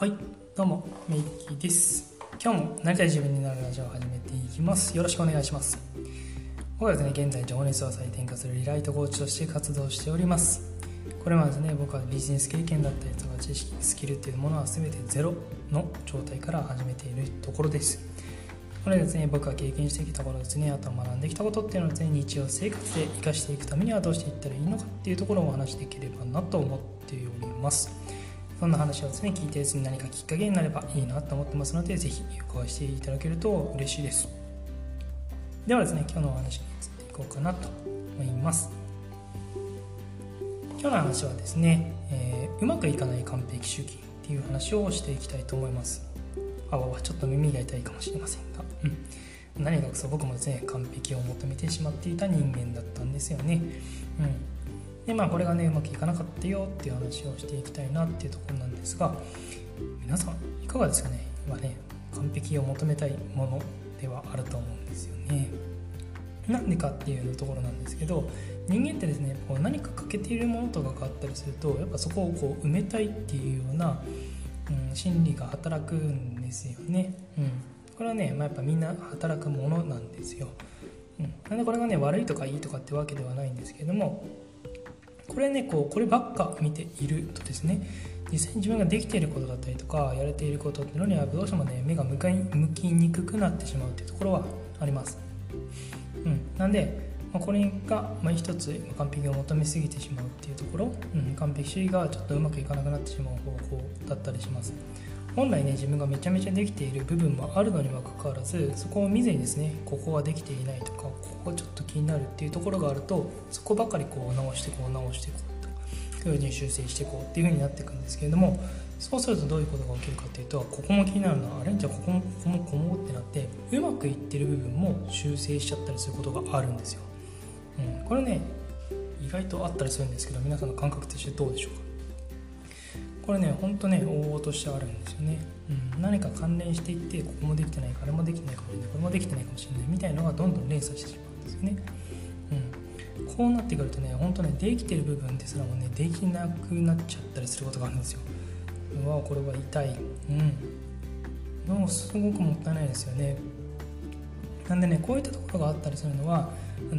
はいどうもメイキです。今日もなりたい自分になるラジオを始めていきます。よろしくお願いします。僕はですね現在情熱を再転化するリライトコーチとして活動しております。これまでですね僕はビジネス経験だったりとか知識スキルっていうものは全てゼロの状態から始めているところです。これですね僕が経験してきたことですねあと学んできたことっていうのをですね日常生活で生かしていくためにはどうしていったらいいのかっていうところをお話しできればなと思っております。そんな話をですね聞いてですね何かきっかけになればいいなと思ってますのでぜひお伺いしていただけると嬉しいです。ではですね今日のお話に移っていこうかなと思います。今日の話はですね、えー、うまくいかない完璧主義っていう話をしていきたいと思います。あわちょっと耳が痛いかもしれませんが、うん、何かそ僕もですね完璧を求めてしまっていた人間だったんですよね、うん、でまあこれがねうまくいかなかったよっていう話をしていきたいなっていうところなんですが皆さんいかがですかね？今ね完璧を求めたいものではあると思うんですよね。なんでかっていうところなんですけど人間ってですねこう何か欠けているものとかがあったりするとやっぱそこをこう埋めたいっていうようなうん、心理が働くんですよね、うん、これはね、まあ、やっぱみんな働くものなんですよ、うん、なんでこれがね悪いとかいいとかってわけではないんですけどもこれねこうこればっか見ているとですね実際に自分ができていることだったりとかやれていることっていうのにはどうしてもね目が向かい向きにくくなってしまうっていうところはあります、うん、なんでまあ、これが、まあ、一つ完璧を求めすぎてしまうっていうところ、うん、完璧主義がちょっとうまくいかなくなってしまう方法だったりします。本来ね自分がめちゃめちゃできている部分もあるのにもかかわらずそこを見ずにですねここはできていないとかここがちょっと気になるっていうところがあるとそこばかりこう直してこう直していこうというふうに修正していこうっていうふうになっていくんですけれどもそうするとどういうことが起きるかっていうとここも気になるなあれ？じゃあここもここもここもってなってうまくいってる部分も修正しちゃったりすることがあるんですよ。うん、これね意外とあったりするんですけど皆さんの感覚としてどうでしょうか？これねほんとね往々としてあるんですよね、うん、何か関連していってここもできてないかあれもできてないかもしれないこれもできてないかもしれないみたいのがどんどん連鎖してしまうんですよね、うん、こうなってくるとねほんとねできてる部分ですらもねできなくなっちゃったりすることがあるんですよ。うわこれは痛い。うん。もうすごくもったいないですよね。なんでねこういったところがあったりするのは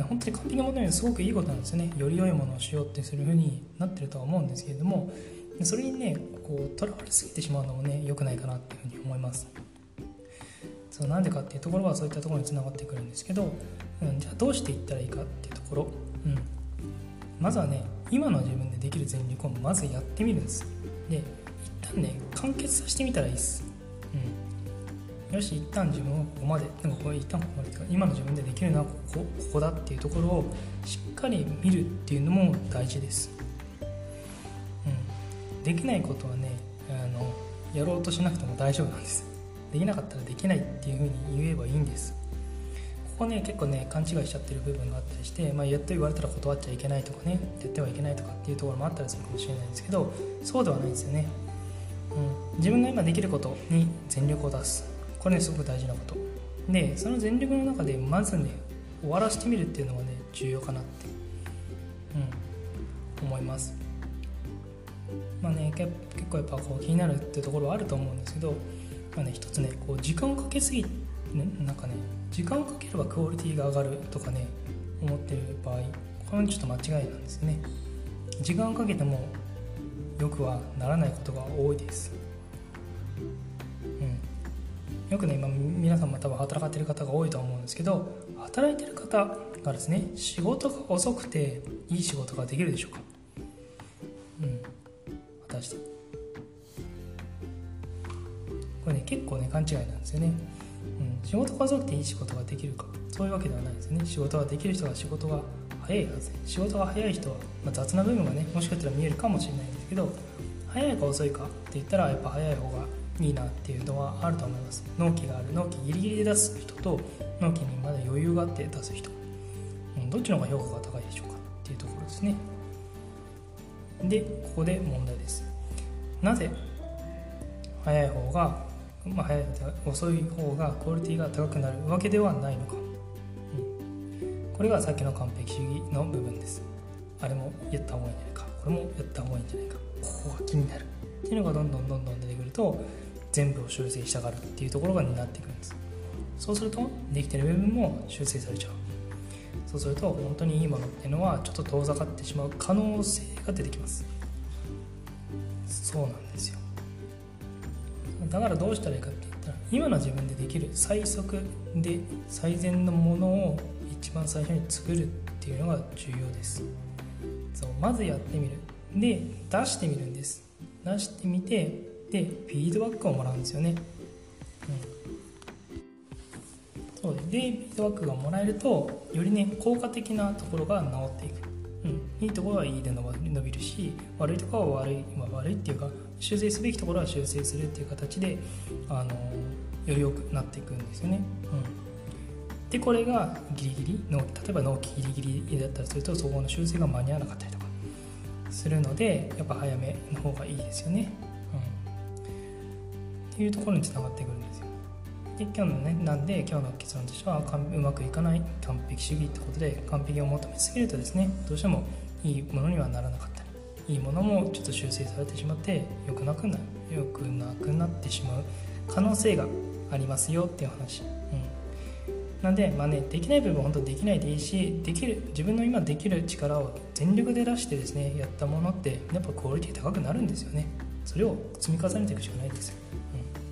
本当に完璧に求めるすごくいいことなんですよね。より良いものをしようってするふうになってるとは思うんですけれどもそれにねこうとらわれすぎてしまうのもね良くないかなっていうふうに思います。そうなんでかっていうところはそういったところにつながってくるんですけど、うん、じゃあどうしていったらいいかっていうところ、うん、まずはね今の自分でできる全力をまずやってみるんです。で一旦ね完結させてみたらいいです。うん。よし一旦自分をここまで。でもこれ一旦ここまで今の自分でできるのはここここだっていうところをしっかり見るっていうのも大事です、できないことはねあのやろうとしなくても大丈夫なんです。できなかったらできないっていうふうに言えばいいんです。ここね結構ね勘違いしちゃってる部分があったりして、まあ、やっと言われたら断っちゃいけないとかねやってはいけないとかっていうところもあったりするかもしれないんですけどそうではないんですよね、うん、自分が今できることに全力を出す。これねすごく大事なこと。でその全力の中でまずね終わらせてみるっていうのがね重要かなって、うん、思います。まあね結構やっぱこう気になるっていうところはあると思うんですけど、まあね、一つねこう時間をかけすぎ、ね、なんかね時間をかければクオリティが上がるとかね思ってる場合これはちょっと間違いなんですね。時間をかけてもよくはならないことが多いです。よくね今皆さんも多分働かれてる方が多いと思うんですけど働いてる方がですね仕事が遅くていい仕事ができるでしょうか。うん。して。これね結構ね勘違いなんですよね、うん、仕事が遅くていい仕事ができるか。そういうわけではないですね。仕事ができる人が仕事が早いはず。仕事が早い人は、まあ、雑な部分がねもしかしたら見えるかもしれないんですけど早いか遅いかって言ったらやっぱ早い方がいいなっていうのはあると思います。納期がある。納期ギリギリで出す人と納期にまだ余裕があって出す人、うん、どっちの方が評価が高いでしょうかっていうところですね。でここで問題です。なぜ？早い方が、まあ、早い遅い方がクオリティが高くなるわけではないのか、うん、これがさっきの完璧主義の部分です。あれもやった方がいいんじゃないか。これもやった方がいいんじゃないか。ここが気になる。っていうのがどんどんどんどん出てくると全部を修正したがるっていうところがになってくるんです。そうするとできてる部分も修正されちゃう。そうすると本当にいいものっていうのはちょっと遠ざかってしまう可能性が出てきます。そうなんですよ。だからどうしたらいいかって言ったら今の自分でできる最速で最善のものを一番最初に作るっていうのが重要です。そうまずやってみる。で出してみるんです。出してみてでフィードバックをもらうんですよね、うん、そう。でフィードバックがもらえるとよりね効果的なところが治っていく。うん、いいところはいいで伸びるし悪いところは悪い、まあ、悪いっていうか修正すべきところは修正するっていう形であのより良くなっていくんですよね。うん、でこれがギリギリの例えば納期ギリギリだったりするとそこの修正が間に合わなかったりとかするのでやっぱ早めの方がいいですよね。うん、っていうところにつながってくるんですで今日のねなんで今日の結論としてはうまくいかない完璧主義ってことで完璧を求めすぎるとですねどうしてもいいものにはならなかったりいいものもちょっと修正されてしまって良くなくなる良くなくなってしまう可能性がありますよっていう話、うん、なんでまあねできない部分本当できないでいいしできる自分の今できる力を全力で出してですねやったものってやっぱクオリティ高くなるんですよね。それを積み重ねていくしかないんですよ。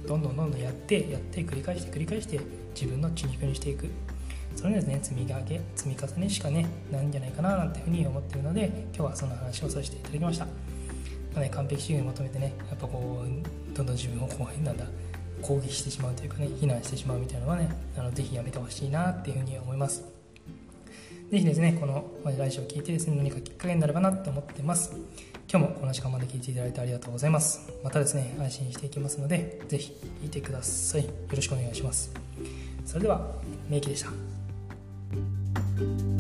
どんどんどんどんやってやって繰り返して繰り返して自分の血肉にしていく。それですね積み上げ積み重ねしかねないんじゃないかななんていうふうに思ってるので今日はその話をさせていただきました、まあね、完璧主義に求めてねやっぱこうどんどん自分をこうなんだ攻撃してしまうというかね非難してしまうみたいなのはねあのぜひやめてほしいなっていうふうに思います。ぜひですねこの来週を聞いてですね何かきっかけになればなって思ってます。今日もこの時間まで聞いていただいてありがとうございます。またですね、配信していきますので、ぜひ聞いてください。よろしくお願いします。それでは、メイキでした。